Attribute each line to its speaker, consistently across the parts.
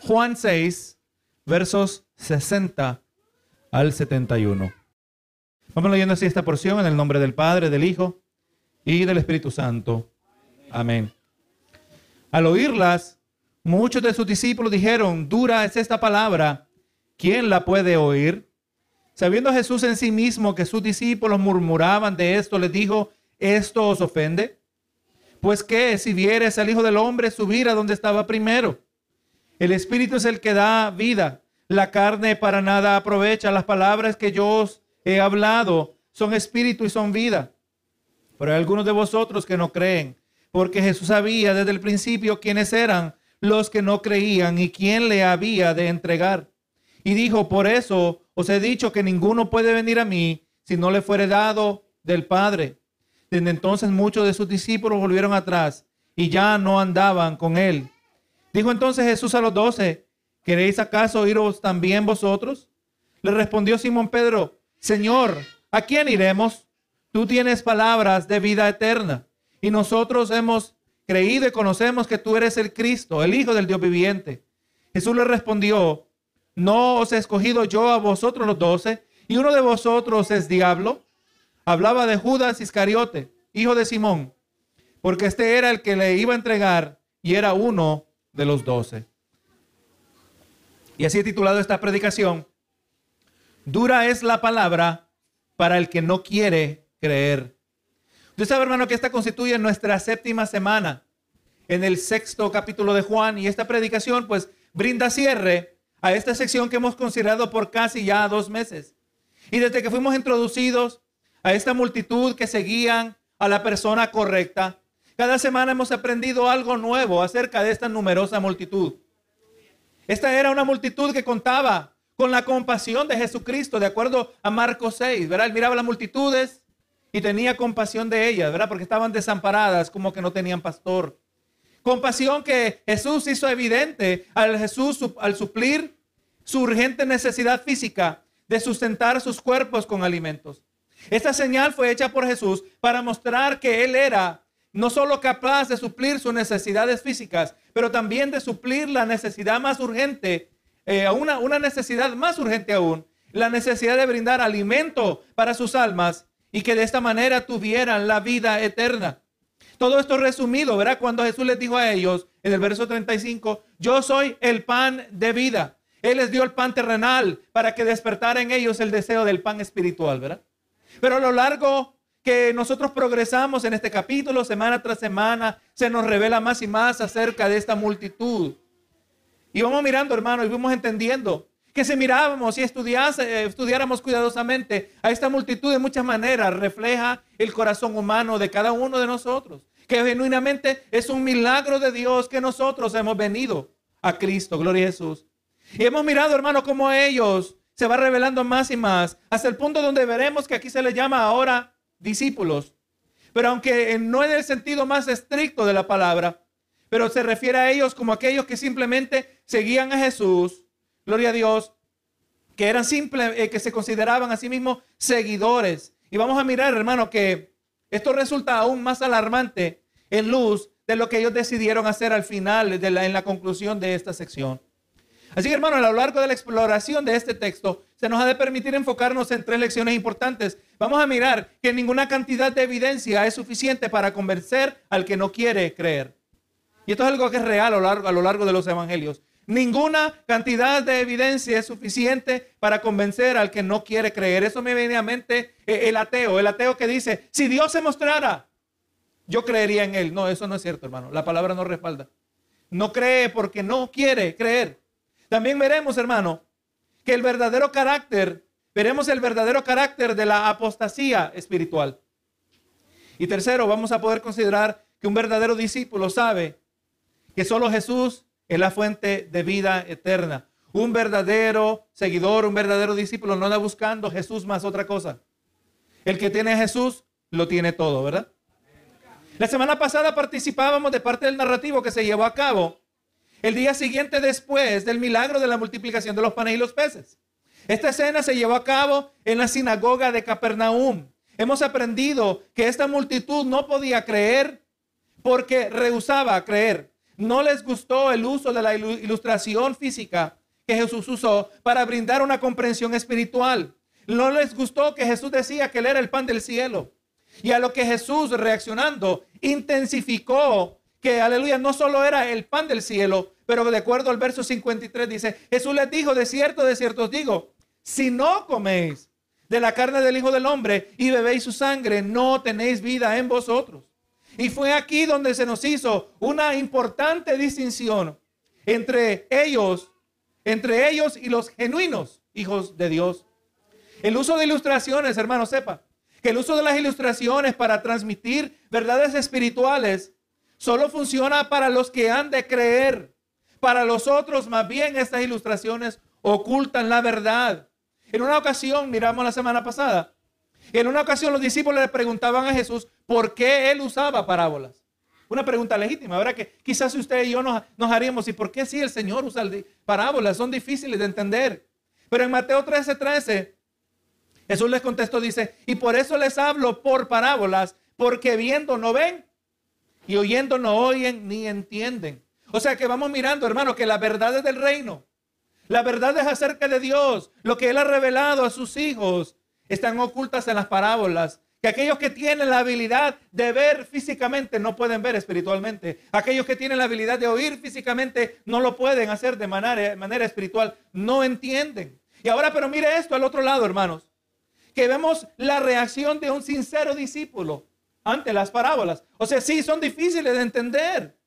Speaker 1: Juan 6, versos 60 al 71. Vamos leyendo así esta porción en el nombre del Padre, del Hijo y del Espíritu Santo. Amén. Al oírlas, muchos de sus discípulos dijeron, dura es esta palabra, ¿quién la puede oír? Sabiendo Jesús en sí mismo que sus discípulos murmuraban de esto, les dijo, ¿esto os ofende? Pues que si vieres al Hijo del Hombre subir a donde estaba primero. El Espíritu es el que da vida. La carne para nada aprovecha. Las palabras que yo os he hablado son espíritu y son vida. Pero hay algunos de vosotros que no creen, porque Jesús sabía desde el principio quiénes eran los que no creían y quién le había de entregar. Y dijo, por eso os he dicho que ninguno puede venir a mí si no le fuere dado del Padre. Desde entonces muchos de sus discípulos volvieron atrás y ya no andaban con él. Dijo entonces Jesús a los doce, ¿queréis acaso iros también vosotros? Le respondió Simón Pedro, Señor, ¿a quién iremos? Tú tienes palabras de vida eterna y nosotros hemos creído y conocemos que tú eres el Cristo, el Hijo del Dios viviente. Jesús le respondió, ¿no os he escogido yo a vosotros los doce y uno de vosotros es diablo? Hablaba de Judas Iscariote, hijo de Simón, porque este era el que le iba a entregar y era uno de los doce. Y así he titulado esta predicación, Dura es la palabra para el que no quiere creer. Usted sabe, hermano, que esta constituye nuestra séptima semana en el sexto capítulo de Juan y esta predicación pues brinda cierre a esta sección que hemos considerado por casi ya dos meses. Y desde que fuimos introducidos a esta multitud que seguían a la persona correcta, cada semana hemos aprendido algo nuevo acerca de esta numerosa multitud. Esta era una multitud que contaba con la compasión de Jesucristo, de acuerdo a Marcos 6, ¿verdad? Él miraba las multitudes y tenía compasión de ellas, ¿verdad? Porque estaban desamparadas, como que no tenían pastor. Compasión que Jesús hizo evidente al Jesús al suplir su urgente necesidad física de sustentar sus cuerpos con alimentos. Esta señal fue hecha por Jesús para mostrar que Él era no solo capaz de suplir sus necesidades físicas, pero también de suplir la necesidad más urgente eh, una, una necesidad más urgente aún, la necesidad de brindar alimento para sus almas y que de esta manera tuvieran la vida eterna. Todo esto resumido, ¿verdad? Cuando Jesús les dijo a ellos en el verso 35, yo soy el pan de vida. Él les dio el pan terrenal para que despertara en ellos el deseo del pan espiritual, ¿verdad? Pero a lo largo que nosotros progresamos en este capítulo, semana tras semana, se nos revela más y más acerca de esta multitud y vamos mirando, hermano, y vamos entendiendo que si mirábamos y estudiase, estudiáramos cuidadosamente a esta multitud de muchas maneras, refleja el corazón humano de cada uno de nosotros. Que genuinamente es un milagro de Dios que nosotros hemos venido a Cristo, gloria a Jesús. Y hemos mirado, hermano, cómo ellos se va revelando más y más, hasta el punto donde veremos que aquí se les llama ahora discípulos. Pero aunque no en el sentido más estricto de la palabra, pero se refiere a ellos como aquellos que simplemente seguían a Jesús, gloria a Dios, que eran simples, eh, que se consideraban a sí mismos seguidores. Y vamos a mirar, hermano, que esto resulta aún más alarmante en luz de lo que ellos decidieron hacer al final, de en la conclusión de esta sección. Así que, hermano, a lo largo de la exploración de este texto, se nos ha de permitir enfocarnos en tres lecciones importantes. Vamos a mirar que ninguna cantidad de evidencia es suficiente para convencer al que no quiere creer. Y esto es algo que es real a lo largo, a lo largo de los evangelios. Ninguna cantidad de evidencia es suficiente para convencer al que no quiere creer. Eso me viene a mente eh, el ateo, el ateo que dice, si Dios se mostrara, yo creería en él. No, eso no es cierto, hermano. La palabra no respalda. No cree porque no quiere creer. También veremos, hermano, que el verdadero carácter, veremos el verdadero carácter de la apostasía espiritual. Y tercero, vamos a poder considerar que un verdadero discípulo sabe que solo Jesús es la fuente de vida eterna. Un verdadero seguidor, un verdadero discípulo no anda buscando Jesús más otra cosa. El que tiene a Jesús lo tiene todo, ¿verdad? La semana pasada participábamos de parte del narrativo que se llevó a cabo el día siguiente después del milagro de la multiplicación de los panes y los peces. Esta escena se llevó a cabo en la sinagoga de Capernaum. Hemos aprendido que esta multitud no podía creer porque rehusaba creer. no les gustó el uso de la ilustración física que Jesús usó para brindar una comprensión espiritual. No les gustó que Jesús decía que él era el pan del cielo. Y a lo que Jesús reaccionando intensificó que, aleluya, no solo era el pan del cielo, pero de acuerdo al verso 53 dice, Jesús les dijo, de cierto, de cierto os digo, si no coméis de la carne del Hijo del Hombre y bebéis su sangre, no tenéis vida en vosotros. Y fue aquí donde se nos hizo una importante distinción entre ellos, entre ellos y los genuinos hijos de Dios. El uso de ilustraciones, hermano, sepa que el uso de las ilustraciones para transmitir verdades espirituales solo funciona para los que han de creer. Para los otros, más bien, estas ilustraciones ocultan la verdad. En una ocasión, miramos la semana pasada, en una ocasión los discípulos le preguntaban a Jesús por qué él usaba parábolas. Una pregunta legítima, ¿verdad? Que quizás usted y yo nos, nos haríamos, ¿y por qué si el Señor usa parábolas? Son difíciles de entender. Pero en Mateo 13, 13, Jesús les contestó, dice, y por eso les hablo por parábolas, porque viendo no ven y oyendo no oyen ni entienden. O sea que vamos mirando, hermano, que la verdad es del reino. La verdad es acerca de Dios, lo que Él ha revelado a sus hijos, están ocultas en las parábolas. Que aquellos que tienen la habilidad de ver físicamente no pueden ver espiritualmente. Aquellos que tienen la habilidad de oír físicamente no lo pueden hacer de manera, manera espiritual. No entienden. Y ahora, pero mire esto al otro lado, hermanos. Que vemos la reacción de un sincero discípulo ante las parábolas. O sea, sí, son difíciles de entender.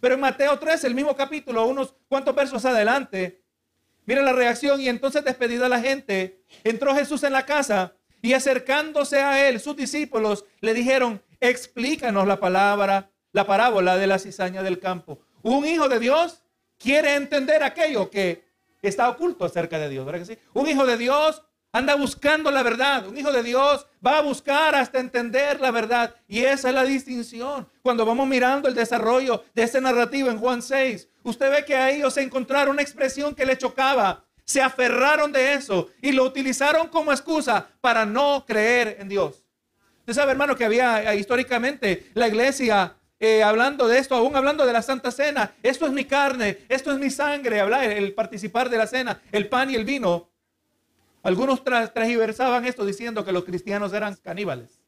Speaker 1: Pero en Mateo 3, el mismo capítulo, unos cuantos versos adelante, Mira la reacción y entonces despedida la gente, entró Jesús en la casa y acercándose a él, sus discípulos le dijeron, explícanos la palabra, la parábola de la cizaña del campo. Un hijo de Dios quiere entender aquello que está oculto acerca de Dios, ¿verdad que sí? Un hijo de Dios anda buscando la verdad. Un hijo de Dios va a buscar hasta entender la verdad. Y esa es la distinción. Cuando vamos mirando el desarrollo de este narrativo en Juan 6, usted ve que a ellos se encontraron una expresión que le chocaba. Se aferraron de eso y lo utilizaron como excusa para no creer en Dios. Usted sabe, hermano, que había históricamente la iglesia eh, hablando de esto, aún hablando de la Santa Cena. Esto es mi carne, esto es mi sangre. Hablar, el participar de la cena, el pan y el vino algunos transversaban esto diciendo que los cristianos eran caníbales.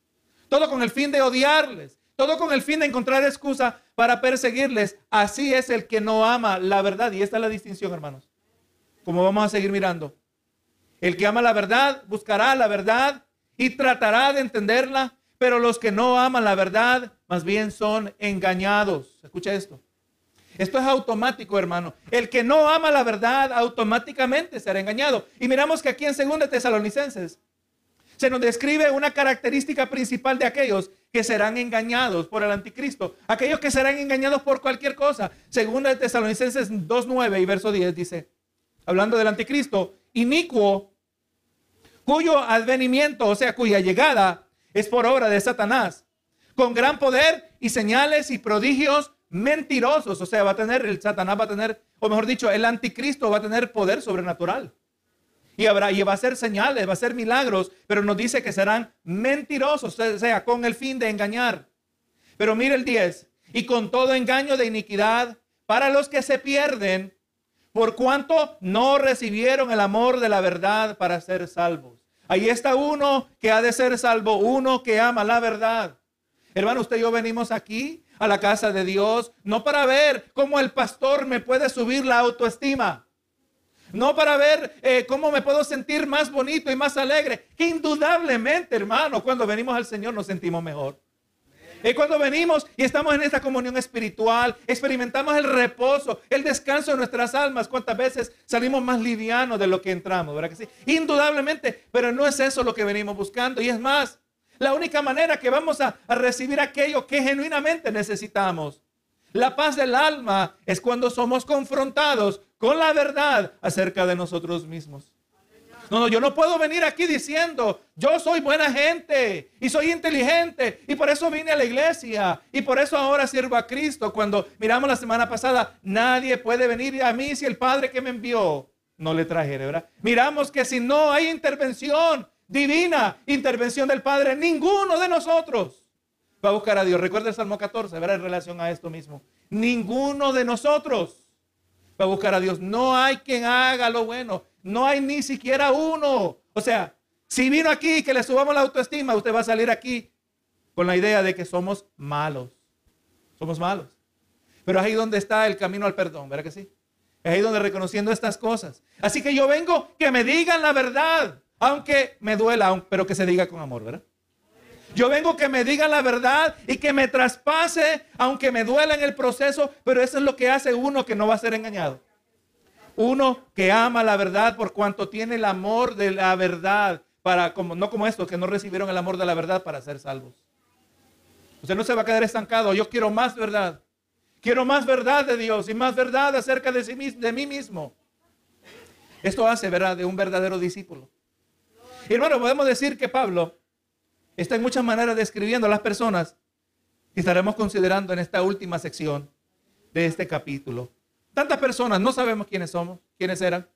Speaker 1: Todo con el fin de odiarles, todo con el fin de encontrar excusa para perseguirles. Así es el que no ama la verdad. Y esta es la distinción, hermanos. Como vamos a seguir mirando. El que ama la verdad buscará la verdad y tratará de entenderla, pero los que no aman la verdad más bien son engañados. Escucha esto. Esto es automático, hermano. El que no ama la verdad automáticamente será engañado. Y miramos que aquí en 2 Tesalonicenses se nos describe una característica principal de aquellos que serán engañados por el anticristo. Aquellos que serán engañados por cualquier cosa. Según de Tesalonicenses 2.9 y verso 10 dice, hablando del anticristo, inicuo, cuyo advenimiento, o sea, cuya llegada es por obra de Satanás, con gran poder y señales y prodigios mentirosos. O sea, va a tener, el Satanás va a tener, o mejor dicho, el anticristo va a tener poder sobrenatural. Y, habrá, y va a hacer señales, va a hacer milagros, pero nos dice que serán mentirosos, o sea, con el fin de engañar. Pero mire el 10, y con todo engaño de iniquidad para los que se pierden, por cuanto no recibieron el amor de la verdad para ser salvos. Ahí está uno que ha de ser salvo, uno que ama la verdad. Hermano, usted y yo venimos aquí a la casa de Dios, no para ver cómo el pastor me puede subir la autoestima, no para ver eh, cómo me puedo sentir más bonito y más alegre, indudablemente, hermano, cuando venimos al Señor nos sentimos mejor. Y cuando venimos y estamos en esta comunión espiritual, experimentamos el reposo, el descanso de nuestras almas. ¿Cuántas veces salimos más livianos de lo que entramos? ¿Verdad que sí? Indudablemente, pero no es eso lo que venimos buscando. Y es más, la única manera que vamos a, recibir aquello que genuinamente necesitamos. La paz del alma es cuando somos confrontados con la verdad acerca de nosotros mismos. No, no, yo no puedo venir aquí diciendo, yo soy buena gente y soy inteligente y por eso vine a la iglesia y por eso ahora sirvo a Cristo. Cuando miramos la semana pasada, nadie puede venir a mí si el Padre que me envió no le trajere, ¿verdad? Miramos que si no hay intervención divina intervención del Padre, ninguno de nosotros va a buscar a Dios. Recuerda el Salmo 14, verá en relación a esto mismo. Ninguno de nosotros va a buscar a Dios. No hay quien haga lo bueno. No hay ni siquiera uno. O sea, si vino aquí que le subamos la autoestima, usted va a salir aquí con la idea de que somos malos. Somos malos. Pero ahí donde está el camino al perdón, ¿verdad que sí? Es ahí donde reconociendo estas cosas. Así que yo vengo que me digan la verdad, aunque me duela, pero que se diga con amor, ¿verdad? Yo vengo que me digan la verdad y que me traspase, aunque me duela en el proceso, pero eso es lo que hace uno que no va a ser engañado. Uno que ama la verdad por cuanto tiene el amor de la verdad, para como no como estos que no recibieron el amor de la verdad para ser salvos. Usted no se va a quedar estancado. Yo quiero más verdad. Quiero más verdad de Dios y más verdad acerca de, sí, de mí mismo. Esto hace, ¿verdad?, de un verdadero discípulo. Y hermano, podemos decir que Pablo está en muchas maneras describiendo a las personas que estaremos considerando en esta última sección de este capítulo. Tantas personas, no sabemos quiénes somos, quiénes eran.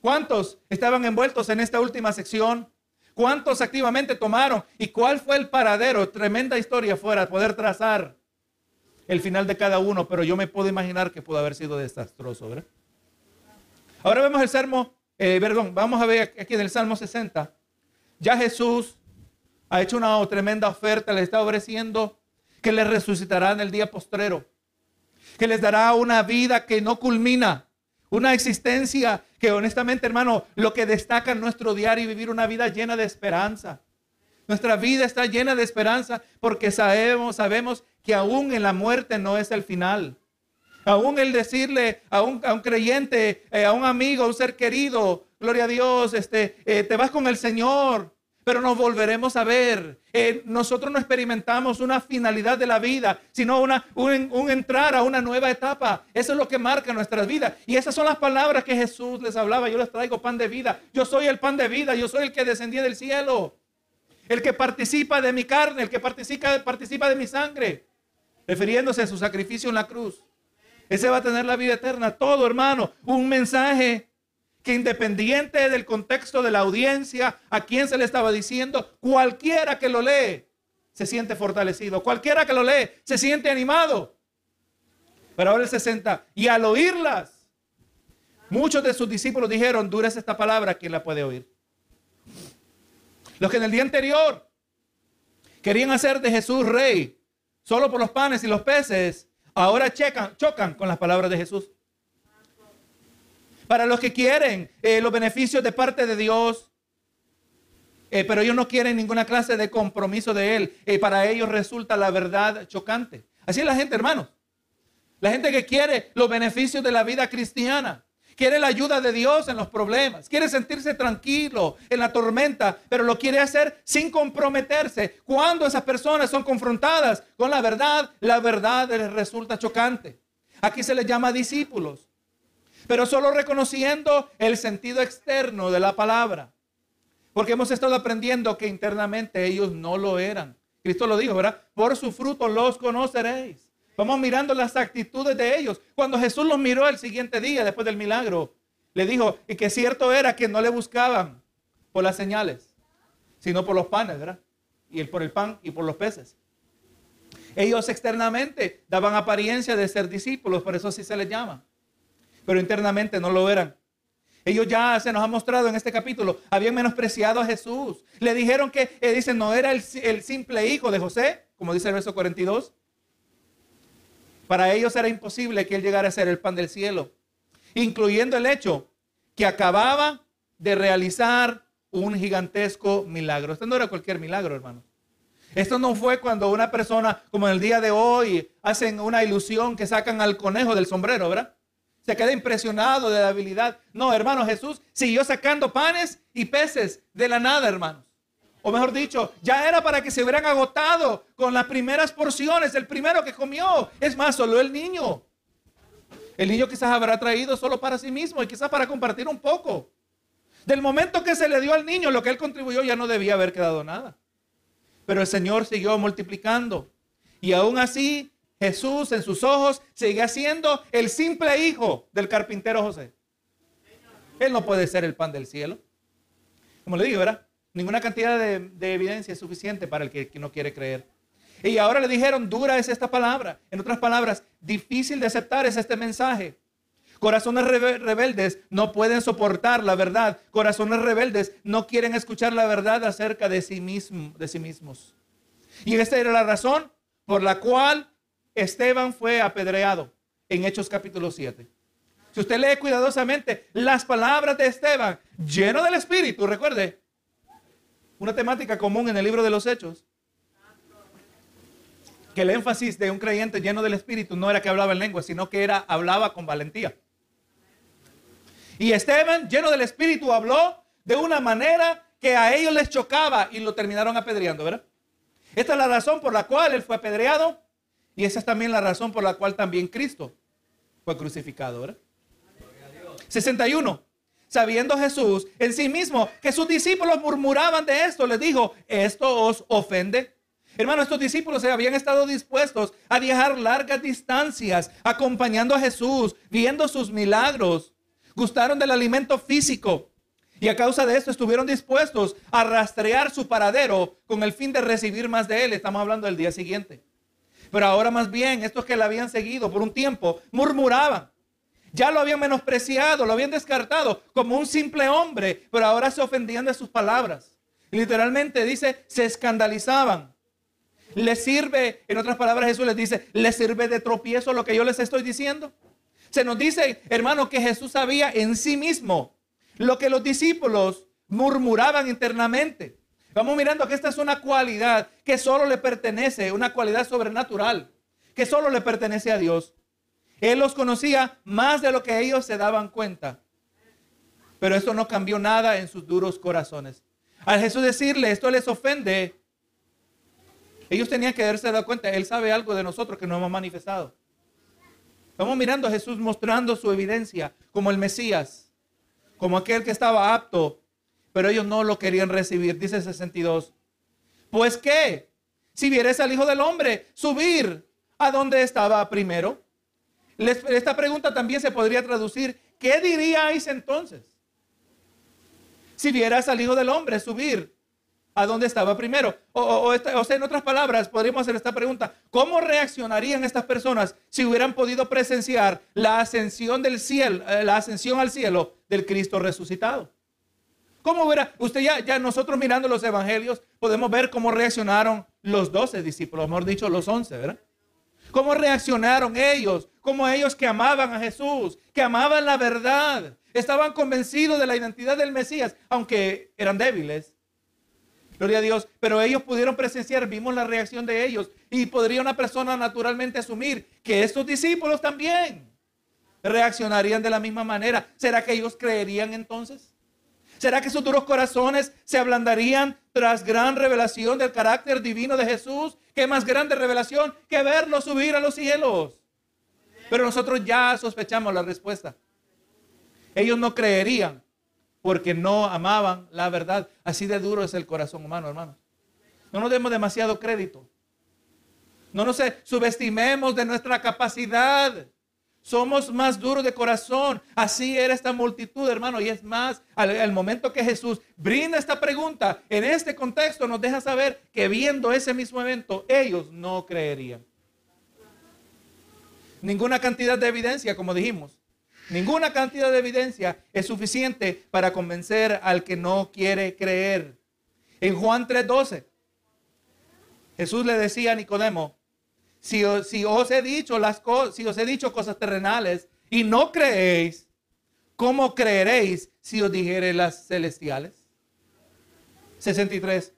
Speaker 1: ¿Cuántos estaban envueltos en esta última sección? ¿Cuántos activamente tomaron? ¿Y cuál fue el paradero? Tremenda historia fuera poder trazar el final de cada uno, pero yo me puedo imaginar que pudo haber sido desastroso, ¿verdad? Ahora vemos el Salmo, eh, perdón, vamos a ver aquí en el Salmo 60. Ya Jesús ha hecho una tremenda oferta, le está ofreciendo que le resucitará en el día postrero, que les dará una vida que no culmina, una existencia que honestamente, hermano, lo que destaca en nuestro diario vivir una vida llena de esperanza. Nuestra vida está llena de esperanza porque sabemos, sabemos que aún en la muerte no es el final. Aún el decirle a un, creyente, eh, a un amigo, a un ser querido, gloria a Dios, este, eh, te vas con el Señor, pero nos volveremos a ver. Eh, nosotros no experimentamos una finalidad de la vida, sino una, un, un, entrar a una nueva etapa. Eso es lo que marca nuestras vidas. Y esas son las palabras que Jesús les hablaba. Yo les traigo pan de vida. Yo soy el pan de vida. Yo soy el que descendí del cielo. El que participa de mi carne, el que participa, participa de mi sangre. Refiriéndose a su sacrificio en la cruz. Ese va a tener la vida eterna. Todo, hermano. Un mensaje que independiente del contexto de la audiencia, a quien se le estaba diciendo, cualquiera que lo lee se siente fortalecido, cualquiera que lo lee se siente animado. Pero ahora el 60, y al oírlas, muchos de sus discípulos dijeron, dura es esta palabra, ¿quién la puede oír? Los que en el día anterior querían hacer de Jesús rey solo por los panes y los peces, ahora checan, chocan con las palabras de Jesús para los que quieren eh, los beneficios de parte de Dios, eh, pero ellos no quieren ninguna clase de compromiso de Él. y para ellos resulta la verdad chocante. Así es la gente, hermanos. La gente que quiere los beneficios de la vida cristiana. Quiere la ayuda de Dios en los problemas. Quiere sentirse tranquilo en la tormenta, pero lo quiere hacer sin comprometerse. Cuando esas personas son confrontadas con la verdad, la verdad les resulta chocante. Aquí se les llama discípulos pero solo reconociendo el sentido externo de la palabra. Porque hemos estado aprendiendo que internamente ellos no lo eran. Cristo lo dijo, ¿verdad? Por su fruto los conoceréis. Vamos mirando las actitudes de ellos. Cuando Jesús los miró el siguiente día, después del milagro, le dijo, y que cierto era que no le buscaban por las señales, sino por los panes, ¿verdad? Y el, por el pan y por los peces. Ellos externamente daban apariencia de ser discípulos, por eso sí se les llama pero internamente no lo eran. Ellos ya se nos ha mostrado en este capítulo, habían menospreciado a Jesús. Le dijeron que, eh, dicen, no era el, el simple hijo de José, como dice el verso 42. Para ellos era imposible que él llegara a ser el pan del cielo, incluyendo el hecho que acababa de realizar un gigantesco milagro. Esto no era cualquier milagro, hermano. Esto no fue cuando una persona, como en el día de hoy, hacen una ilusión que sacan al conejo del sombrero, ¿verdad? se queda impresionado de la habilidad. No, hermano, Jesús siguió sacando panes y peces de la nada, hermanos. O mejor dicho, ya era para que se hubieran agotado con las primeras porciones, el primero que comió. Es más, solo el niño. El niño quizás habrá traído solo para sí mismo y quizás para compartir un poco. Del momento que se le dio al niño lo que él contribuyó ya no debía haber quedado nada. Pero el Señor siguió multiplicando. Y aún así Jesús en sus ojos sigue siendo el simple hijo del carpintero José. Él no puede ser el pan del cielo. Como le digo, ¿verdad? Ninguna cantidad de, evidencia es suficiente para el que, no quiere creer. Y ahora le dijeron, dura es esta palabra. En otras palabras, difícil de aceptar es este mensaje. Corazones rebeldes no pueden soportar la verdad. Corazones rebeldes no quieren escuchar la verdad acerca de sí, de sí mismos. Y esta era la razón por la cual Esteban fue apedreado en Hechos capítulo 7. Si usted lee cuidadosamente las palabras de Esteban, lleno del Espíritu, recuerde, una temática común en el libro de los Hechos, que el énfasis de un creyente lleno del Espíritu no era que hablaba en lengua, sino que era hablaba con valentía. Y Esteban, lleno del Espíritu, habló de una manera que a ellos les chocaba y lo terminaron apedreando, ¿verdad? Esta es la razón por la cual él fue apedreado y esa es también la razón por la cual también Cristo fue crucificado, ¿verdad? 61. Sabiendo Jesús en sí mismo que sus discípulos murmuraban de esto, les dijo, ¿esto os ofende? Hermano, estos discípulos se habían estado dispuestos a viajar largas distancias acompañando a Jesús, viendo sus milagros gustaron del alimento físico y a causa de esto estuvieron dispuestos a rastrear su paradero con el fin de recibir más de él. Estamos hablando del día siguiente. Pero ahora más bien, estos que le habían seguido por un tiempo murmuraban. Ya lo habían menospreciado, lo habían descartado como un simple hombre, pero ahora se ofendían de sus palabras. literalmente dice, se escandalizaban. Les sirve, en otras palabras Jesús les dice, les sirve de tropiezo lo que yo les estoy diciendo. Se nos dice, hermano, que Jesús sabía en sí mismo lo que los discípulos murmuraban internamente. Vamos mirando que esta es una cualidad que solo le pertenece, una cualidad sobrenatural, que solo le pertenece a Dios. Él los conocía más de lo que ellos se daban cuenta. Pero esto no cambió nada en sus duros corazones. Al Jesús decirle, esto les ofende, ellos tenían que darse cuenta, Él sabe algo de nosotros que no hemos manifestado. Estamos mirando a Jesús mostrando su evidencia como el Mesías, como aquel que estaba apto, pero ellos no lo querían recibir. Dice 62. Pues qué, si vieres al Hijo del Hombre subir a donde estaba primero. Esta pregunta también se podría traducir, ¿qué diríais entonces? Si vieras al Hijo del Hombre subir a dónde estaba primero. O, sea, en otras palabras, podríamos hacer esta pregunta. ¿Cómo reaccionarían estas personas si hubieran podido presenciar la ascensión del cielo, eh, la ascensión al cielo del Cristo resucitado? ¿Cómo verá? Usted ya, ya nosotros mirando los evangelios podemos ver cómo reaccionaron los doce discípulos, mejor dicho, los once, ¿verdad? ¿Cómo reaccionaron ellos? Como ellos que amaban a Jesús, que amaban la verdad, estaban convencidos de la identidad del Mesías, aunque eran débiles Gloria a Dios. Pero ellos pudieron presenciar, vimos la reacción de ellos. Y podría una persona naturalmente asumir que estos discípulos también reaccionarían de la misma manera. ¿Será que ellos creerían entonces? ¿Será que sus duros corazones se ablandarían tras gran revelación del carácter divino de Jesús? ¿Qué más grande revelación que verlo subir a los cielos? Pero nosotros ya sospechamos la respuesta. Ellos no creerían porque no amaban la verdad. Así de duro es el corazón humano, hermanos. No nos demos demasiado crédito. No nos subestimemos de nuestra capacidad. Somos más duros de corazón. Así era esta multitud, hermano. Y es más, al, momento que Jesús brinda esta pregunta, en este contexto nos deja saber que viendo ese mismo evento, ellos no creerían. Ninguna cantidad de evidencia, como dijimos, Ninguna cantidad de evidencia es suficiente para convencer al que no quiere creer. En Juan 3:12, Jesús le decía a Nicodemo, si, os he dicho las si os he dicho cosas terrenales y no creéis, ¿cómo creeréis si os dijere las celestiales? 63.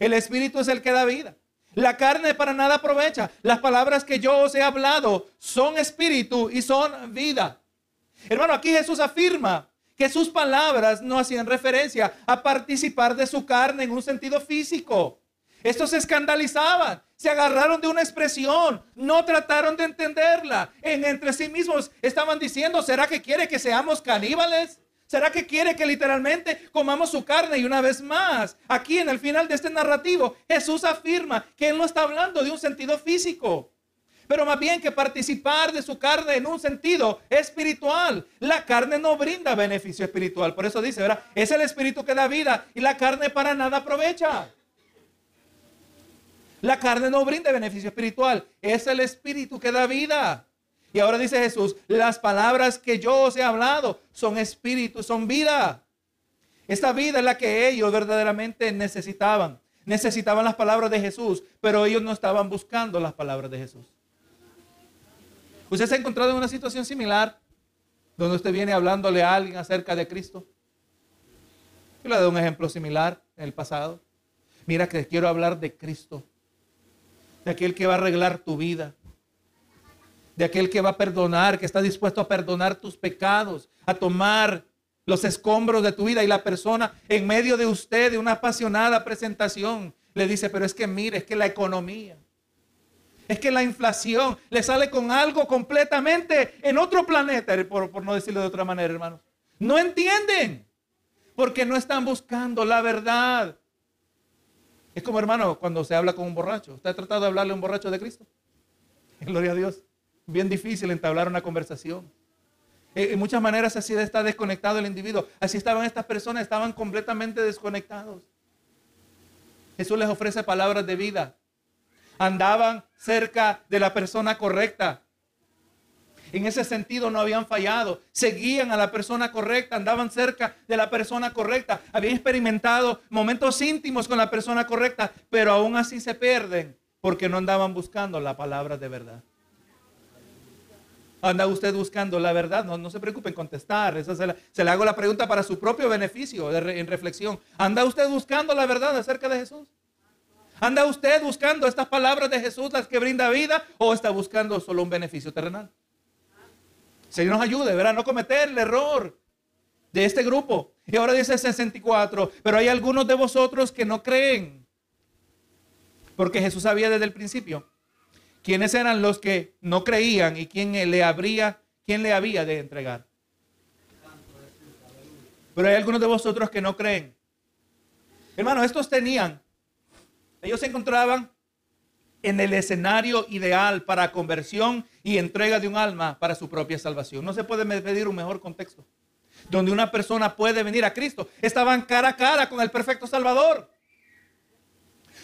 Speaker 1: El Espíritu es el que da vida. La carne para nada aprovecha. Las palabras que yo os he hablado son espíritu y son vida. Hermano, aquí Jesús afirma que sus palabras no hacían referencia a participar de su carne en un sentido físico. Estos se escandalizaban, se agarraron de una expresión, no trataron de entenderla. En entre sí mismos estaban diciendo, ¿será que quiere que seamos caníbales? ¿Será que quiere que literalmente comamos su carne? Y una vez más, aquí en el final de este narrativo, Jesús afirma que Él no está hablando de un sentido físico pero más bien que participar de su carne en un sentido espiritual. La carne no brinda beneficio espiritual, por eso dice, ¿verdad? Es el espíritu que da vida y la carne para nada aprovecha. La carne no brinda beneficio espiritual. Es el espíritu que da vida. Y ahora dice Jesús, las palabras que yo os he hablado son espíritu, son vida. Esta vida es la que ellos verdaderamente necesitaban. Necesitaban las palabras de Jesús, pero ellos no estaban buscando las palabras de Jesús. ¿Usted se ha encontrado en una situación similar donde usted viene hablándole a alguien acerca de Cristo? Yo le doy un ejemplo similar en el pasado. Mira que quiero hablar de Cristo, de aquel que va a arreglar tu vida, de aquel que va a perdonar, que está dispuesto a perdonar tus pecados, a tomar los escombros de tu vida y la persona en medio de usted de una apasionada presentación le dice, pero es que mire, es que la economía, es que la inflación le sale con algo completamente en otro planeta, por, por no decirlo de otra manera, hermanos. No entienden, porque no están buscando la verdad. Es como, hermano, cuando se habla con un borracho. ¿Usted ha tratado de hablarle a un borracho de Cristo? Gloria a Dios. Bien difícil entablar una conversación. Eh, en muchas maneras así está desconectado el individuo. Así estaban estas personas, estaban completamente desconectados. Jesús les ofrece palabras de vida. Andaban cerca de la persona correcta. En ese sentido no habían fallado. Seguían a la persona correcta, andaban cerca de la persona correcta. Habían experimentado momentos íntimos con la persona correcta, pero aún así se pierden porque no andaban buscando la palabra de verdad. Anda usted buscando la verdad, no, se preocupe en contestar. Esa se, le hago la pregunta para su propio beneficio, en reflexión. ¿Anda usted buscando la verdad acerca de Jesús? ¿Anda usted buscando estas palabras de Jesús, las que brinda vida, o está buscando solo un beneficio terrenal? Señor nos ayude, ¿verdad? No cometer el error de este grupo. Y ahora dice 64, pero hay algunos de vosotros que no creen. Porque Jesús sabía desde el principio quiénes eran los que no creían y quién le habría, quién le había de entregar. Pero hay algunos de vosotros que no creen. Hermano, estos tenían, ellos se encontraban en el escenario ideal para conversión y entrega de un alma para su propia salvación. No se puede pedir un mejor contexto donde una persona puede venir a Cristo. Estaban cara a cara con el perfecto Salvador.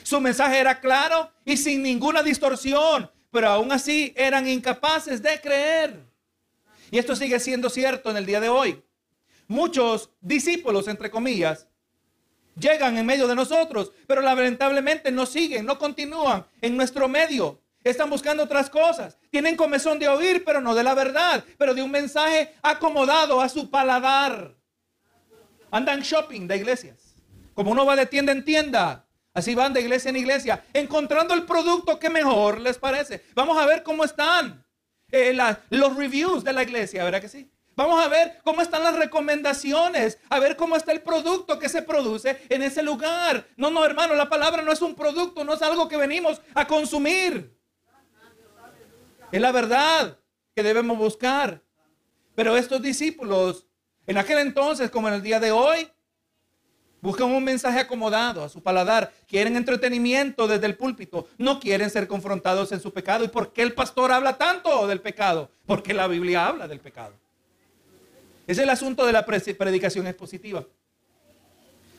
Speaker 1: Su mensaje era claro y sin ninguna distorsión, pero aún así eran incapaces de creer. Y esto sigue siendo cierto en el día de hoy. Muchos discípulos, entre comillas, llegan en medio de nosotros, pero lamentablemente no siguen, no continúan en nuestro medio. Están buscando otras cosas. Tienen comezón de oír, pero no de la verdad, pero de un mensaje acomodado a su paladar. Andan shopping de iglesias. Como uno va de tienda en tienda, Así van de iglesia en iglesia, encontrando el producto que mejor les parece. Vamos a ver cómo están eh, los reviews de la iglesia, ¿verdad que sí? Vamos a ver cómo están las recomendaciones, a ver cómo está el producto que se produce en ese lugar. No, no, hermano, la palabra no es un producto, no es algo que venimos a consumir. Es la verdad que debemos buscar. Pero estos discípulos, en aquel entonces como en el día de hoy, Buscan un mensaje acomodado a su paladar. Quieren entretenimiento desde el púlpito. No quieren ser confrontados en su pecado. ¿Y por qué el pastor habla tanto del pecado? Porque la Biblia habla del pecado. Es el asunto de la predicación expositiva.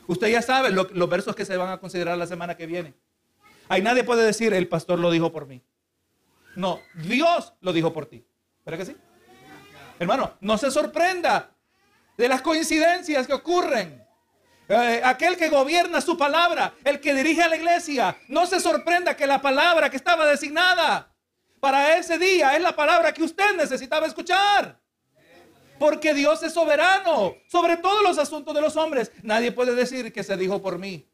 Speaker 1: Usted ya sabe los versos que se van a considerar la semana que viene. Ahí nadie puede decir, el pastor lo dijo por mí. No, Dios lo dijo por ti. ¿Verdad que sí? Hermano, no se sorprenda de las coincidencias que ocurren. Eh, aquel que gobierna su palabra, el que dirige a la iglesia, no se sorprenda que la palabra que estaba designada para ese día es la palabra que usted necesitaba escuchar. Porque Dios es soberano sobre todos los asuntos de los hombres. Nadie puede decir que se dijo por mí.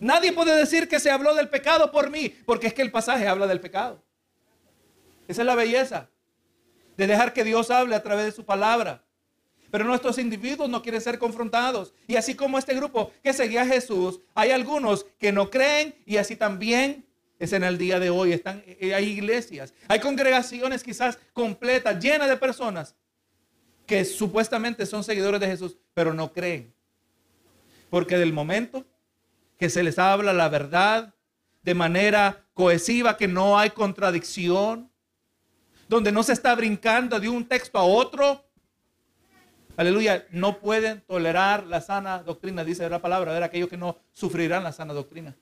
Speaker 1: Nadie puede decir que se habló del pecado por mí, porque es que el pasaje habla del pecado. Esa es la belleza de dejar que Dios hable a través de su palabra. Pero nuestros individuos no quieren ser confrontados. Y así como este grupo que seguía a Jesús, hay algunos que no creen y así también es en el día de hoy. Están, eh, hay iglesias, hay congregaciones quizás completas, llenas de personas que supuestamente son seguidores de Jesús, pero no creen. Porque del momento que se les habla la verdad de manera cohesiva, que no hay contradicción, donde no se está brincando de un texto a otro, Aleluya, no pueden tolerar la sana doctrina, dice la palabra, ver aquellos que no sufrirán la sana doctrina.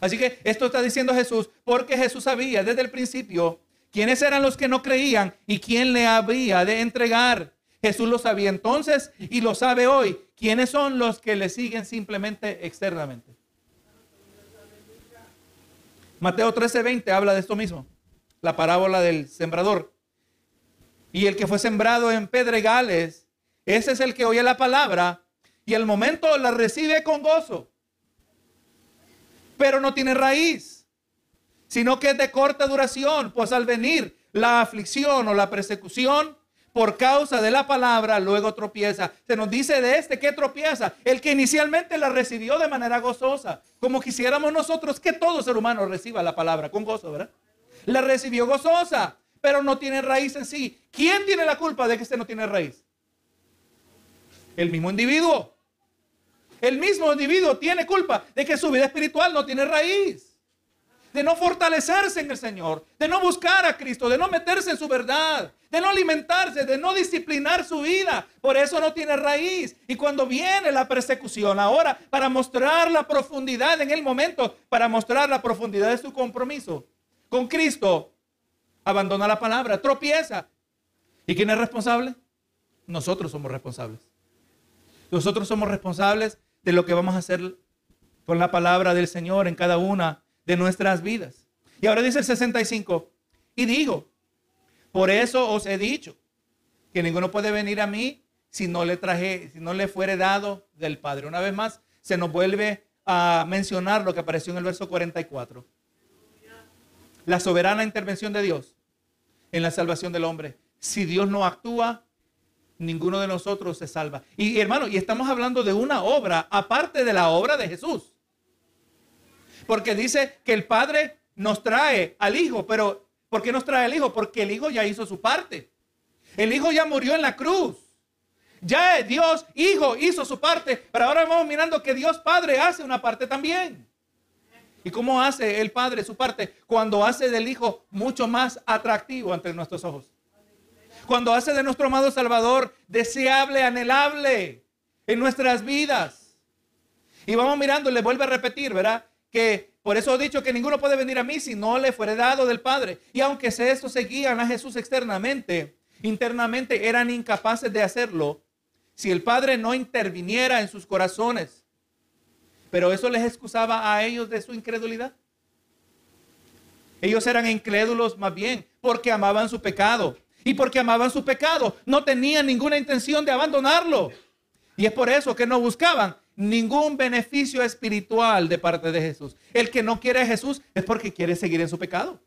Speaker 1: Así que esto está diciendo Jesús porque Jesús sabía desde el principio quiénes eran los que no creían y quién le había de entregar. Jesús lo sabía entonces y lo sabe hoy. ¿Quiénes son los que le siguen simplemente externamente? Mateo 13:20 habla de esto mismo, la parábola del sembrador. Y el que fue sembrado en pedregales, ese es el que oye la palabra y al momento la recibe con gozo pero no tiene raíz, sino que es de corta duración, pues al venir la aflicción o la persecución por causa de la palabra, luego tropieza. Se nos dice de este que tropieza, el que inicialmente la recibió de manera gozosa, como quisiéramos nosotros que todo ser humano reciba la palabra con gozo, ¿verdad? La recibió gozosa, pero no tiene raíz en sí. ¿Quién tiene la culpa de que este no tiene raíz? El mismo individuo. El mismo individuo tiene culpa de que su vida espiritual no tiene raíz. De no fortalecerse en el Señor, de no buscar a Cristo, de no meterse en su verdad, de no alimentarse, de no disciplinar su vida. Por eso no tiene raíz. Y cuando viene la persecución ahora, para mostrar la profundidad en el momento, para mostrar la profundidad de su compromiso con Cristo, abandona la palabra, tropieza. ¿Y quién es responsable? Nosotros somos responsables. Nosotros somos responsables de lo que vamos a hacer con la palabra del Señor en cada una de nuestras vidas. Y ahora dice el 65, y digo, por eso os he dicho que ninguno puede venir a mí si no le traje, si no le fuere dado del Padre. Una vez más, se nos vuelve a mencionar lo que apareció en el verso 44. La soberana intervención de Dios en la salvación del hombre. Si Dios no actúa, ninguno de nosotros se salva. Y hermano, y estamos hablando de una obra aparte de la obra de Jesús. Porque dice que el Padre nos trae al Hijo, pero ¿por qué nos trae al Hijo? Porque el Hijo ya hizo su parte. El Hijo ya murió en la cruz. Ya Dios, Hijo, hizo su parte, pero ahora vamos mirando que Dios Padre hace una parte también. ¿Y cómo hace el Padre su parte? Cuando hace del Hijo mucho más atractivo ante nuestros ojos cuando hace de nuestro amado Salvador deseable, anhelable en nuestras vidas. Y vamos mirando, le vuelve a repetir, ¿verdad? Que por eso he dicho que ninguno puede venir a mí si no le fuere dado del Padre. Y aunque esto seguían a Jesús externamente, internamente eran incapaces de hacerlo si el Padre no interviniera en sus corazones. Pero eso les excusaba a ellos de su incredulidad. Ellos eran incrédulos más bien porque amaban su pecado y porque amaban su pecado. No tenían ninguna intención de abandonarlo. Y es por eso que no buscaban ningún beneficio espiritual de parte de Jesús. El que no quiere a Jesús es porque quiere seguir en su pecado.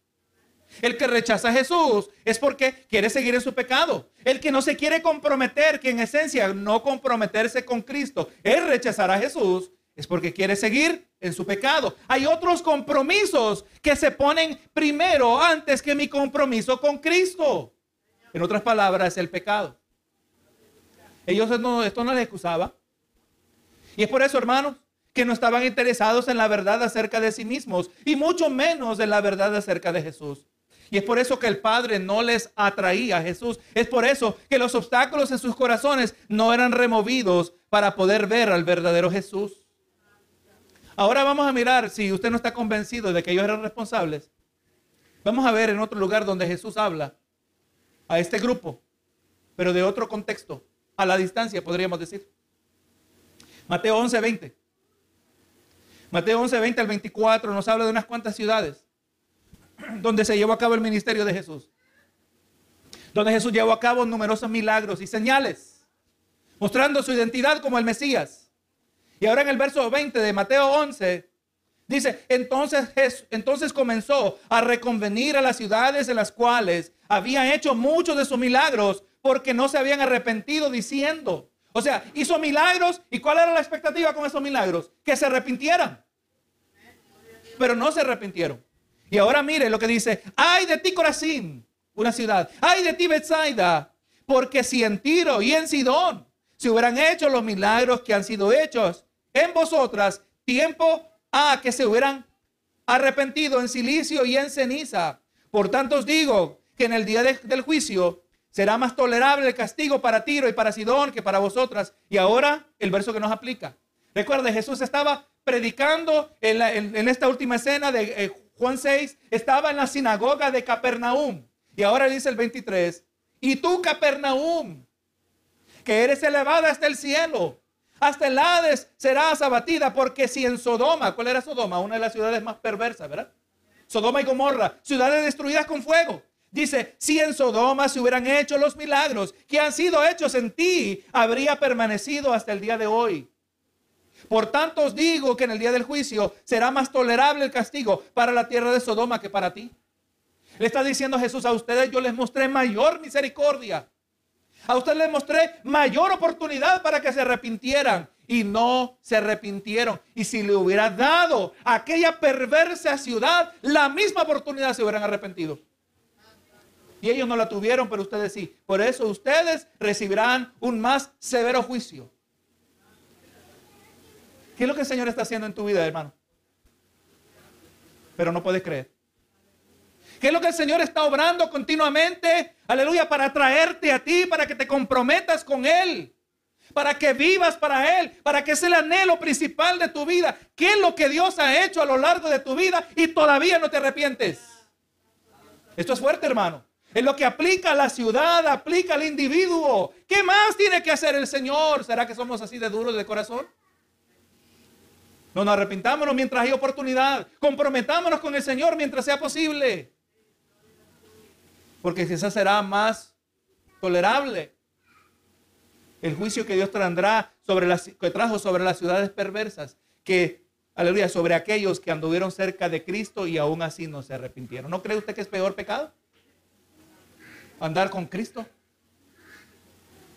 Speaker 1: El que rechaza a Jesús es porque quiere seguir en su pecado. El que no se quiere comprometer, que en esencia no comprometerse con Cristo es rechazar a Jesús, es porque quiere seguir en su pecado. Hay otros compromisos que se ponen primero antes que mi compromiso con Cristo. En otras palabras, el pecado. Ellos esto no les excusaba. Y es por eso, hermanos, que no estaban interesados en la verdad acerca de sí mismos y mucho menos en la verdad acerca de Jesús. Y es por eso que el Padre no les atraía a Jesús. Es por eso que los obstáculos en sus corazones no eran removidos para poder ver al verdadero Jesús. Ahora vamos a mirar, si usted no está convencido de que ellos eran responsables, vamos a ver en otro lugar donde Jesús habla a este grupo, pero de otro contexto, a la distancia, podríamos decir. Mateo 11, 20. Mateo 11, 20 al 24 nos habla de unas cuantas ciudades donde se llevó a cabo el ministerio de Jesús. Donde Jesús llevó a cabo numerosos milagros y señales, mostrando su identidad como el Mesías. Y ahora en el verso 20 de Mateo 11 Dice, entonces, entonces comenzó a reconvenir a las ciudades en las cuales había hecho muchos de sus milagros porque no se habían arrepentido diciendo. O sea, hizo milagros y ¿cuál era la expectativa con esos milagros? Que se arrepintieran. Pero no se arrepintieron. Y ahora mire lo que dice, ay de ti Corazín, una ciudad, ay de ti Bethsaida, porque si en Tiro y en Sidón se hubieran hecho los milagros que han sido hechos en vosotras, tiempo Ah, que se hubieran arrepentido en silicio y en ceniza. Por tanto os digo que en el día del juicio será más tolerable el castigo para Tiro y para Sidón que para vosotras. Y ahora el verso que nos aplica. Recuerde, Jesús estaba predicando en esta última escena de eh, Juan 6, estaba en la sinagoga de Capernaum. Y ahora dice el 23, y tú Capernaum, que eres elevada hasta el cielo, hasta el Hades serás abatida, porque si en Sodoma, ¿cuál era Sodoma? Una de las ciudades más perversas, ¿verdad? Sodoma y Gomorra, ciudades destruidas con fuego. Dice, si en Sodoma se hubieran hecho los milagros que han sido hechos en ti, habría permanecido hasta el día de hoy. Por tanto os digo que en el día del juicio será más tolerable el castigo para la tierra de Sodoma que para ti. Le está diciendo Jesús a ustedes, yo les mostré mayor misericordia. A ustedes les mostré mayor oportunidad para que se arrepintieran y no se arrepintieron. Y si le hubiera dado a aquella perversa ciudad la misma oportunidad, se hubieran arrepentido. Y ellos no la tuvieron, pero ustedes sí. Por eso ustedes recibirán un más severo juicio. ¿Qué es lo que el Señor está haciendo en tu vida, hermano? Pero no puedes creer. ¿Qué es lo que el Señor está obrando continuamente? Aleluya, para traerte a ti, para que te comprometas con Él, para que vivas para Él, para que es el anhelo principal de tu vida. ¿Qué es lo que Dios ha hecho a lo largo de tu vida y todavía no te arrepientes? Esto es fuerte, hermano. Es lo que aplica a la ciudad, aplica al individuo. ¿Qué más tiene que hacer el Señor? ¿Será que somos así de duros de corazón? No nos arrepintámonos mientras hay oportunidad. Comprometámonos con el Señor mientras sea posible. Porque quizás será más tolerable el juicio que Dios tendrá sobre las que trajo sobre las ciudades perversas que aleluya sobre aquellos que anduvieron cerca de Cristo y aún así no se arrepintieron. ¿No cree usted que es peor pecado? Andar con Cristo,